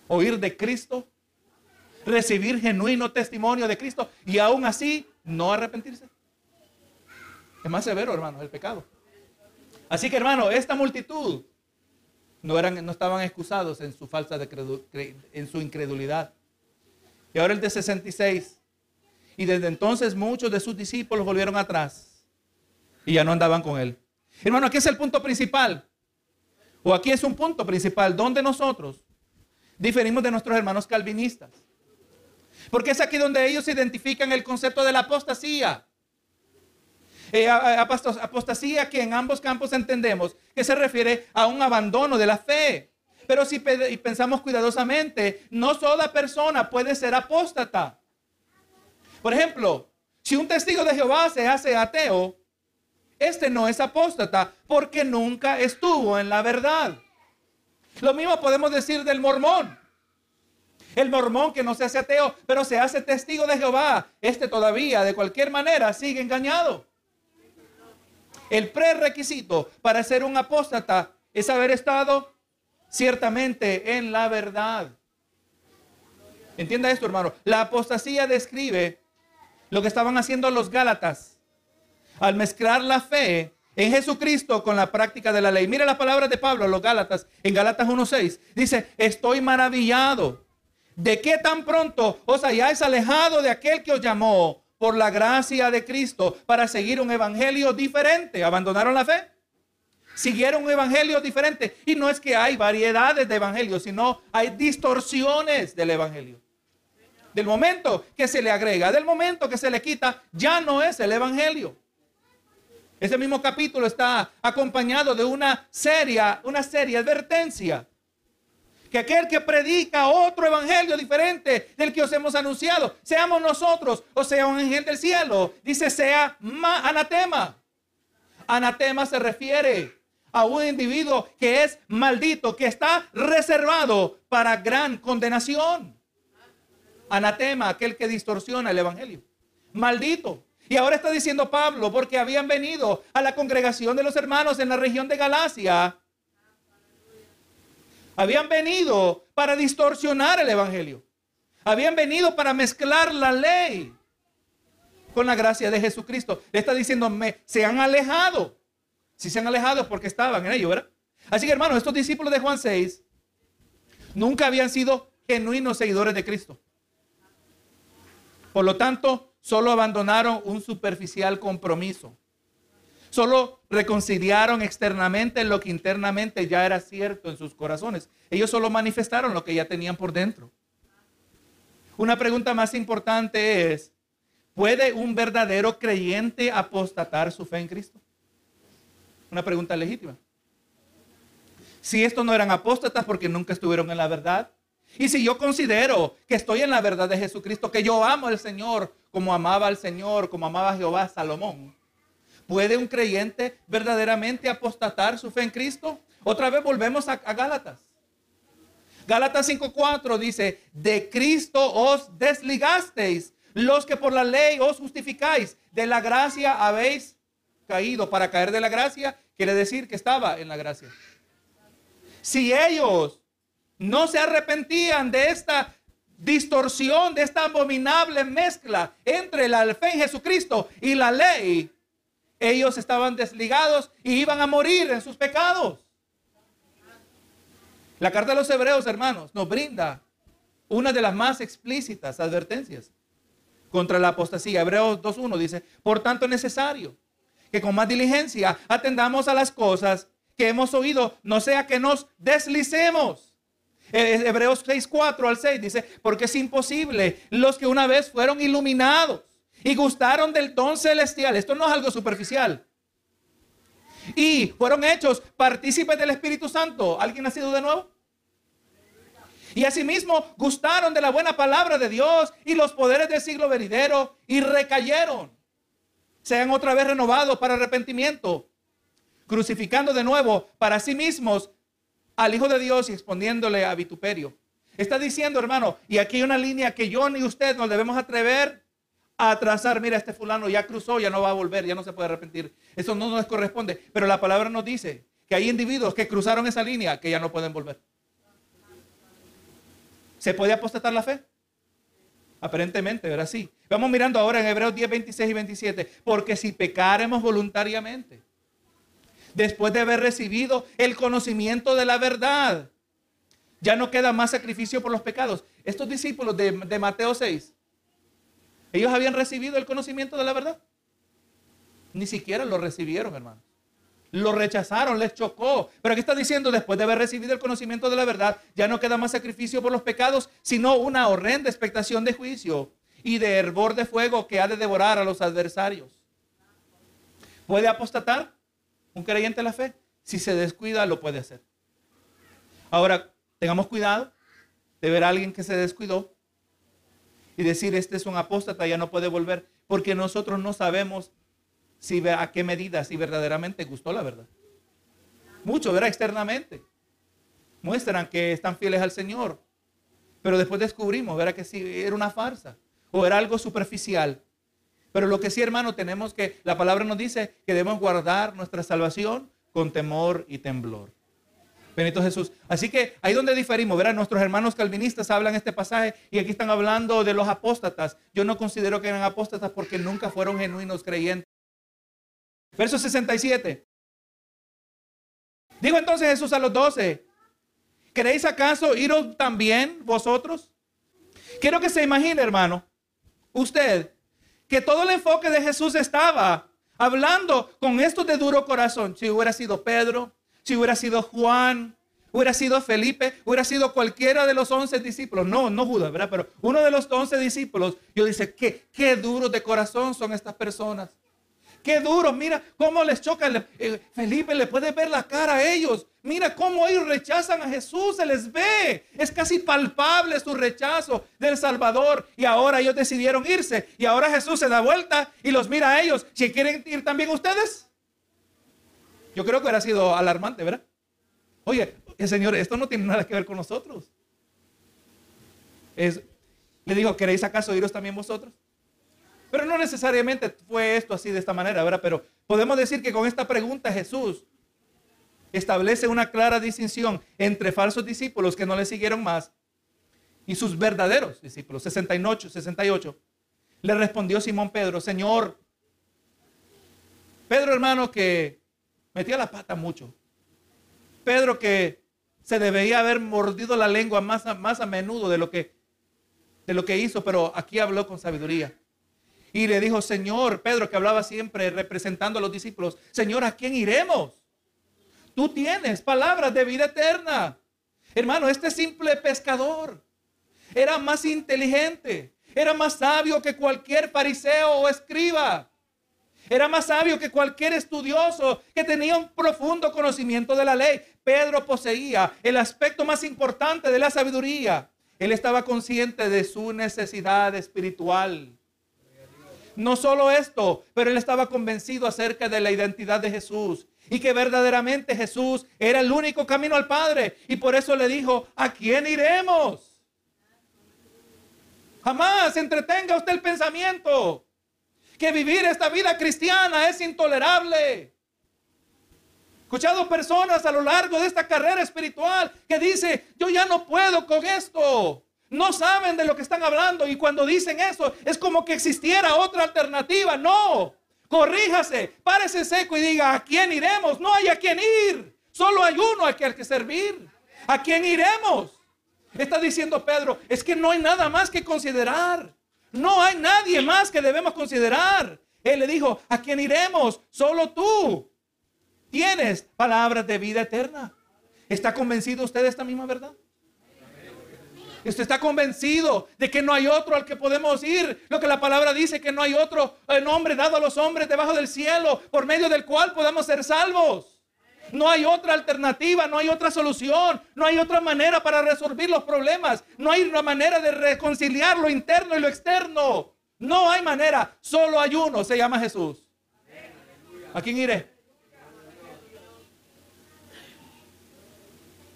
Speaker 1: oír de Cristo, recibir genuino testimonio de Cristo y aún así no arrepentirse. Es más severo, hermano, el pecado. Así que, hermano, esta multitud no, eran, no estaban excusados en su falsa de en su incredulidad. Y ahora el de 66. Y desde entonces muchos de sus discípulos volvieron atrás y ya no andaban con él. Hermano, aquí es el punto principal. O aquí es un punto principal donde nosotros diferimos de nuestros hermanos calvinistas. Porque es aquí donde ellos identifican el concepto de la apostasía. Eh, apostasía que en ambos campos entendemos que se refiere a un abandono de la fe. Pero si pensamos cuidadosamente, no toda persona puede ser apóstata. Por ejemplo, si un testigo de Jehová se hace ateo, este no es apóstata porque nunca estuvo en la verdad. Lo mismo podemos decir del mormón. El mormón que no se hace ateo, pero se hace testigo de Jehová, este todavía de cualquier manera sigue engañado. El prerequisito para ser un apóstata es haber estado ciertamente en la verdad. Entienda esto, hermano. La apostasía describe lo que estaban haciendo los Gálatas al mezclar la fe en Jesucristo con la práctica de la ley. Mire las palabras de Pablo a los Gálatas en Gálatas 1.6. Dice, estoy maravillado de que tan pronto os hayáis alejado de aquel que os llamó por la gracia de Cristo para seguir un evangelio diferente. ¿Abandonaron la fe? Siguieron un evangelio diferente. Y no es que hay variedades de evangelios, sino hay distorsiones del evangelio. Del momento que se le agrega, del momento que se le quita, ya no es el evangelio. Ese mismo capítulo está acompañado de una seria, una seria advertencia. Que aquel que predica otro evangelio diferente del que os hemos anunciado, seamos nosotros o sea un ángel del cielo, dice sea ma- anatema. Anatema se refiere a un individuo que es maldito, que está reservado para gran condenación. Anatema, aquel que distorsiona el evangelio. Maldito. Y ahora está diciendo Pablo, porque habían venido a la congregación de los hermanos en la región de Galacia. Habían venido para distorsionar el evangelio. Habían venido para mezclar la ley con la gracia de Jesucristo. Le está diciendo, me, se han alejado. Si se han alejado es porque estaban en ello, ¿verdad? Así que hermanos, estos discípulos de Juan 6 nunca habían sido genuinos seguidores de Cristo. Por lo tanto, solo abandonaron un superficial compromiso. Solo reconciliaron externamente lo que internamente ya era cierto en sus corazones. Ellos solo manifestaron lo que ya tenían por dentro. Una pregunta más importante es, ¿Puede un verdadero creyente apostatar su fe en Cristo? Una pregunta legítima. Si estos no eran apóstatas porque nunca estuvieron en la verdad, y si yo considero que estoy en la verdad de Jesucristo, que yo amo al Señor como amaba al Señor, como amaba a Jehová Salomón, ¿puede un creyente verdaderamente apostatar su fe en Cristo? Otra vez volvemos a, a Gálatas. Gálatas 5:4 dice, de Cristo os desligasteis, los que por la ley os justificáis, de la gracia habéis caído. Para caer de la gracia quiere decir que estaba en la gracia. Si ellos no se arrepentían de esta distorsión, de esta abominable mezcla entre la fe en Jesucristo y la ley, ellos estaban desligados y iban a morir en sus pecados. La carta de los hebreos, hermanos, nos brinda una de las más explícitas advertencias contra la apostasía. Hebreos 2.1 dice, por tanto es necesario que con más diligencia atendamos a las cosas que hemos oído, no sea que nos deslicemos. Eh, Hebreos 6.4 al 6 dice, porque es imposible los que una vez fueron iluminados y gustaron del don celestial. Esto no es algo superficial. Y fueron hechos partícipes del Espíritu Santo. ¿Alguien ha sido de nuevo? Y asimismo gustaron de la buena palabra de Dios y los poderes del siglo venidero y recayeron. Sean otra vez renovados para arrepentimiento, crucificando de nuevo para sí mismos al Hijo de Dios y exponiéndole a vituperio. Está diciendo, hermano, y aquí hay una línea que yo ni usted nos debemos atrever a trazar. Mira, este fulano ya cruzó, ya no va a volver, ya no se puede arrepentir. Eso no nos corresponde. Pero la palabra nos dice que hay individuos que cruzaron esa línea que ya no pueden volver. ¿Se puede apostatar la fe? Aparentemente, ¿verdad? Sí. Vamos mirando ahora en Hebreos 10, 26 y 27. Porque si pecaremos voluntariamente, después de haber recibido el conocimiento de la verdad, ya no queda más sacrificio por los pecados. Estos discípulos de, de Mateo 6, ellos habían recibido el conocimiento de la verdad. Ni siquiera lo recibieron, hermano. Lo rechazaron, les chocó. Pero aquí está diciendo, después de haber recibido el conocimiento de la verdad, ya no queda más sacrificio por los pecados, sino una horrenda expectación de juicio y de hervor de fuego que ha de devorar a los adversarios. ¿Puede apostatar un creyente en la fe? Si se descuida, lo puede hacer. Ahora, tengamos cuidado de ver a alguien que se descuidó y decir, este es un apóstata, ya no puede volver, porque nosotros no sabemos si a qué medida, si verdaderamente gustó la verdad. Mucho, verá externamente. Muestran que están fieles al Señor. Pero después descubrimos, verá que sí, era una farsa o era algo superficial. Pero lo que sí, hermano, tenemos que, la palabra nos dice que debemos guardar nuestra salvación con temor y temblor. Benito Jesús. Así que ahí donde diferimos, verá, nuestros hermanos calvinistas hablan este pasaje y aquí están hablando de los apóstatas. Yo no considero que eran apóstatas porque nunca fueron genuinos creyentes. Verso 67. Dijo entonces Jesús a los doce, ¿queréis acaso iros también vosotros? Quiero que se imagine, hermano, usted, que todo el enfoque de Jesús estaba hablando con esto de duro corazón. Si hubiera sido Pedro, si hubiera sido Juan, hubiera sido Felipe, hubiera sido cualquiera de los once discípulos. No, no Judas, ¿verdad? Pero uno de los once discípulos, yo dice, ¿qué, qué duros de corazón son estas personas. Qué duro, mira cómo les choca. Eh, Felipe le puede ver la cara a ellos. Mira cómo ellos rechazan a Jesús, se les ve. Es casi palpable su rechazo del Salvador. Y ahora ellos decidieron irse. Y ahora Jesús se da vuelta y los mira a ellos. Si quieren ir también ustedes. Yo creo que hubiera sido alarmante, ¿verdad? Oye, Señor, esto no tiene nada que ver con nosotros. Es, le dijo, ¿queréis acaso iros también vosotros? Pero no necesariamente fue esto así de esta manera, ¿verdad? Pero podemos decir que con esta pregunta Jesús establece una clara distinción entre falsos discípulos que no le siguieron más y sus verdaderos discípulos. 68, 68. Le respondió Simón Pedro, Señor, Pedro hermano que metía la pata mucho. Pedro que se debería haber mordido la lengua más a, más a menudo de lo, que, de lo que hizo, pero aquí habló con sabiduría. Y le dijo, Señor, Pedro que hablaba siempre representando a los discípulos, Señor, ¿a quién iremos? Tú tienes palabras de vida eterna. Hermano, este simple pescador era más inteligente, era más sabio que cualquier fariseo o escriba. Era más sabio que cualquier estudioso que tenía un profundo conocimiento de la ley. Pedro poseía el aspecto más importante de la sabiduría. Él estaba consciente de su necesidad espiritual. No solo esto, pero él estaba convencido acerca de la identidad de Jesús y que verdaderamente Jesús era el único camino al Padre. Y por eso le dijo, ¿a quién iremos? Jamás entretenga usted el pensamiento que vivir esta vida cristiana es intolerable. He escuchado personas a lo largo de esta carrera espiritual que dice, yo ya no puedo con esto. No saben de lo que están hablando y cuando dicen eso es como que existiera otra alternativa. No, corríjase, párese seco y diga, ¿a quién iremos? No hay a quién ir. Solo hay uno a quien que servir. ¿A quién iremos? Está diciendo Pedro, es que no hay nada más que considerar. No hay nadie más que debemos considerar. Él le dijo, ¿a quién iremos? Solo tú tienes palabras de vida eterna. ¿Está convencido usted de esta misma verdad? Usted está convencido de que no hay otro al que podemos ir. Lo que la palabra dice, que no hay otro eh, nombre dado a los hombres debajo del cielo por medio del cual podamos ser salvos. No hay otra alternativa, no hay otra solución, no hay otra manera para resolver los problemas, no hay una manera de reconciliar lo interno y lo externo. No hay manera, solo hay uno, se llama Jesús. ¿A quién iré?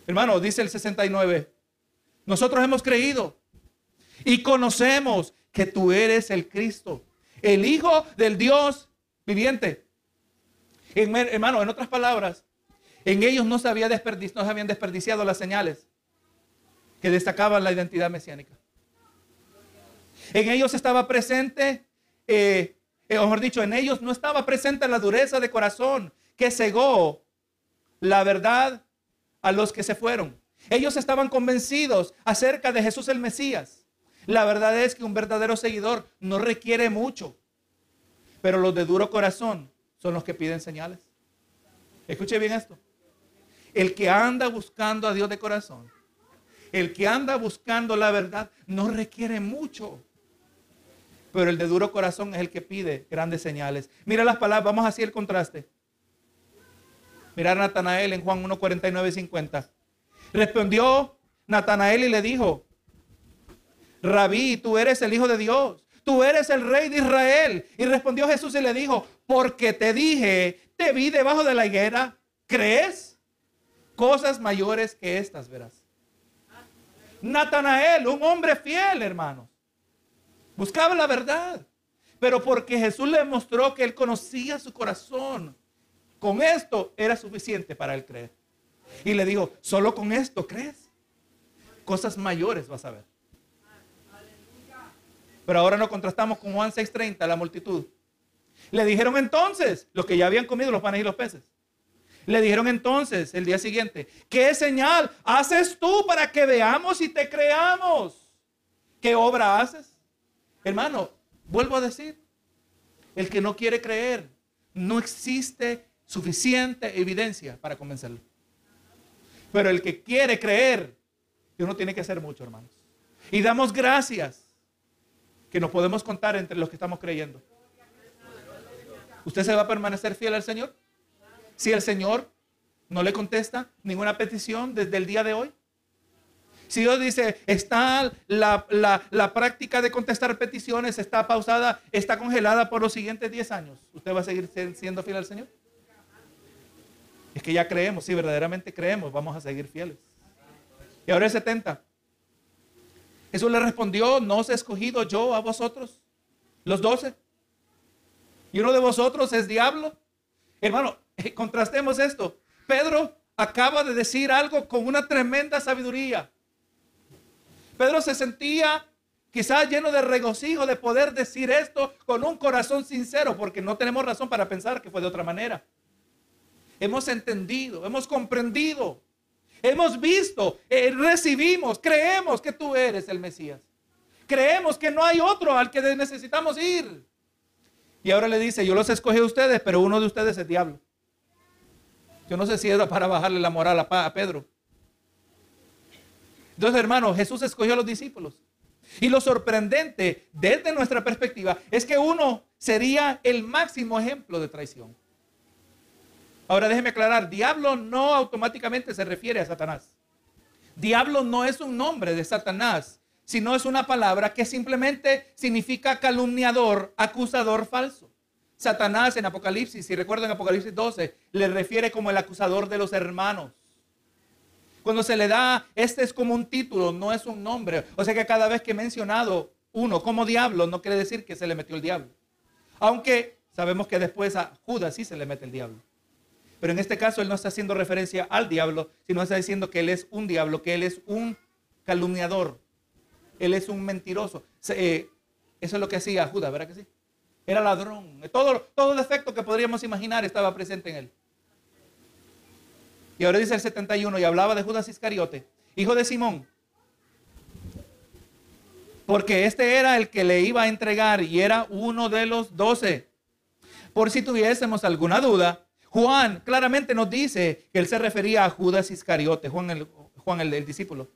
Speaker 1: Hermano, dice el 69, nosotros hemos creído y conocemos que tú eres el Cristo, el Hijo del Dios viviente. Hermano, en otras palabras, en ellos no se, no habían desperdiciado las señales que destacaban la identidad mesiánica. En ellos estaba presente, eh, eh, mejor dicho, en ellos no estaba presente la dureza de corazón que cegó la verdad a los que se fueron. Ellos estaban convencidos acerca de Jesús el Mesías. La verdad es que un verdadero seguidor no requiere mucho, pero los de duro corazón son los que piden señales. Escuche bien esto. El que anda buscando a Dios de corazón, el que anda buscando la verdad, no requiere mucho. Pero el de duro corazón es el que pide grandes señales. Mira las palabras, vamos a hacer el contraste. Mira a Natanael en Juan 1, 49 50. Respondió Natanael y le dijo, Rabí, tú eres el Hijo de Dios, tú eres el Rey de Israel. Y respondió Jesús y le dijo, porque te dije, te vi debajo de la higuera, ¿crees? Cosas mayores que estas verás. Natanael, un hombre fiel, hermanos. Buscaba la verdad. Pero porque Jesús le mostró que él conocía su corazón, con esto era suficiente para él creer. Y le dijo, solo con esto crees. Cosas mayores vas a ver. Pero ahora nos contrastamos con Juan 6:30, la multitud. Le dijeron entonces, los que ya habían comido los panes y los peces. Le dijeron entonces el día siguiente, ¿qué señal haces tú para que veamos y te creamos? ¿Qué obra haces? Hermano, vuelvo a decir, el que no quiere creer, no existe suficiente evidencia para convencerlo. Pero el que quiere creer, que uno tiene que hacer mucho, hermanos. Y damos gracias que nos podemos contar entre los que estamos creyendo. ¿Usted se va a permanecer fiel al Señor? Si el Señor no le contesta ninguna petición desde el día de hoy? Si Dios dice, está la, práctica de contestar peticiones, está pausada, está congelada por los siguientes 10 años, ¿usted va a seguir siendo fiel al Señor? Es que ya creemos, si verdaderamente creemos, vamos a seguir fieles. Y ahora el 70. Jesús le respondió, ¿no os he escogido yo a vosotros? Los doce. Y uno de vosotros es diablo. Hermano, contrastemos esto. Pedro acaba de decir algo con una tremenda sabiduría. Pedro se sentía quizás lleno de regocijo de poder decir esto con un corazón sincero, porque no tenemos razón para pensar que fue de otra manera. Hemos entendido, hemos comprendido, hemos visto, eh, recibimos, creemos que tú eres el Mesías. Creemos que no hay otro al que necesitamos ir. Y ahora le dice, yo los escogí a ustedes, pero uno de ustedes es diablo. No sé si era para bajarle la moral a Pedro. Entonces, hermano, Jesús escogió a los discípulos. Y lo sorprendente desde nuestra perspectiva es que uno sería el máximo ejemplo de traición. Ahora déjeme aclarar, diablo no automáticamente se refiere a Satanás. Diablo no es un nombre de Satanás, sino es una palabra que simplemente significa calumniador, acusador falso. Satanás en Apocalipsis, si recuerdan Apocalipsis 12, le refiere como el acusador de los hermanos. Cuando se le da, este es como un título, no es un nombre. O sea que cada vez que he mencionado uno como diablo, no quiere decir que se le metió el diablo. Aunque sabemos que después a Judas sí se le mete el diablo. Pero en este caso él no está haciendo referencia al diablo, sino está diciendo que él es un diablo, que él es un calumniador, él es un mentiroso. Eh, eso es lo que hacía Judas, ¿verdad que sí? Era ladrón. Todo, todo defecto que podríamos imaginar estaba presente en él. Y ahora dice el 71, y hablaba de Judas Iscariote, hijo de Simón. Porque este era el que le iba a entregar y era uno de los doce. Por si tuviésemos alguna duda, Juan claramente nos dice que él se refería a Judas Iscariote, Juan el, Juan el, discípulo.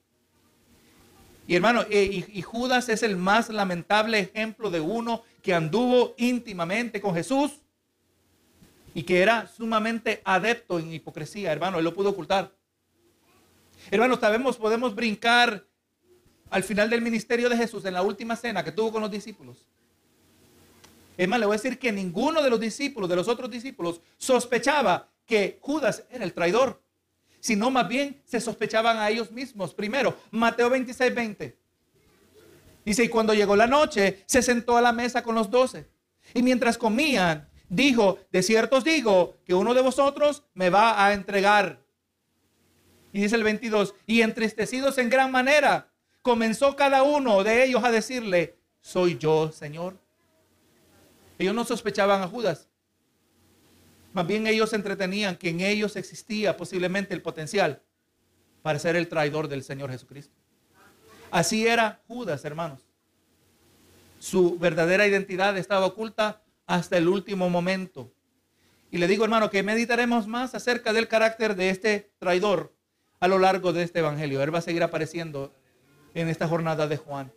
Speaker 1: Y hermano, y, y, Judas es el más lamentable ejemplo de uno que anduvo íntimamente con Jesús y que era sumamente adepto en hipocresía, hermano, él lo pudo ocultar. Hermano, sabemos, podemos brincar al final del ministerio de Jesús, en la última cena que tuvo con los discípulos. Es le voy a decir que ninguno de los discípulos, de los otros discípulos, sospechaba que Judas era el traidor, sino más bien se sospechaban a ellos mismos. Primero, Mateo 26, 20. Dice, y cuando llegó la noche, se sentó a la mesa con los doce. Y mientras comían, dijo, de cierto os digo que uno de vosotros me va a entregar. Y dice el 22, y entristecidos en gran manera, comenzó cada uno de ellos a decirle, soy yo, Señor. Ellos no sospechaban a Judas. Más bien ellos entretenían que en ellos existía posiblemente el potencial para ser el traidor del Señor Jesucristo. Así era Judas, hermanos. Su verdadera identidad estaba oculta hasta el último momento. Y le digo, hermano, que meditaremos más acerca del carácter de este traidor a lo largo de este evangelio. Él va a seguir apareciendo en esta jornada de Juan.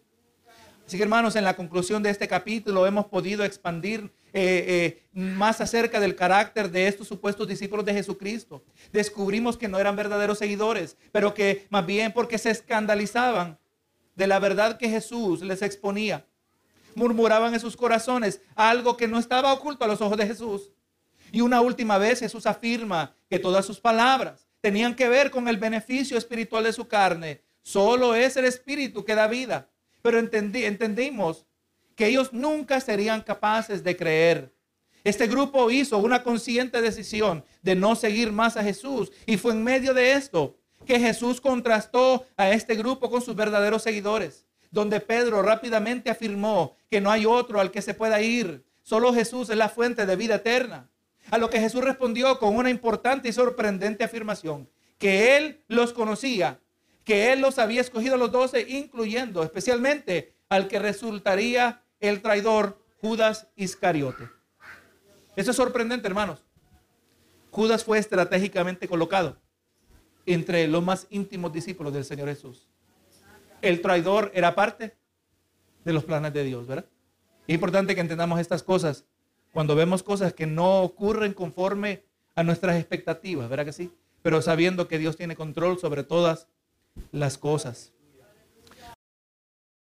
Speaker 1: Así que hermanos, en la conclusión de este capítulo hemos podido expandir eh, eh, más acerca del carácter de estos supuestos discípulos de Jesucristo. Descubrimos que no eran verdaderos seguidores, pero que más bien porque se escandalizaban de la verdad que Jesús les exponía murmuraban en sus corazones algo que no estaba oculto a los ojos de Jesús. Y una última vez Jesús afirma que todas sus palabras tenían que ver con el beneficio espiritual de su carne. Solo es el espíritu que da vida. Pero entendimos que ellos nunca serían capaces de creer. Este grupo hizo una consciente decisión de no seguir más a Jesús. Y fue en medio de esto que Jesús contrastó a este grupo con sus verdaderos seguidores donde Pedro rápidamente afirmó que no hay otro al que se pueda ir. Solo Jesús es la fuente de vida eterna. A lo que Jesús respondió con una importante y sorprendente afirmación, que Él los conocía, que Él los había escogido a los doce, incluyendo especialmente al que resultaría el traidor Judas Iscariote. Eso es sorprendente, hermanos. Judas fue estratégicamente colocado entre los más íntimos discípulos del Señor Jesús el traidor era parte de los planes de Dios, ¿verdad? Es importante que entendamos estas cosas cuando vemos cosas que no ocurren conforme a nuestras expectativas, ¿verdad que sí? Pero sabiendo que Dios tiene control sobre todas las cosas.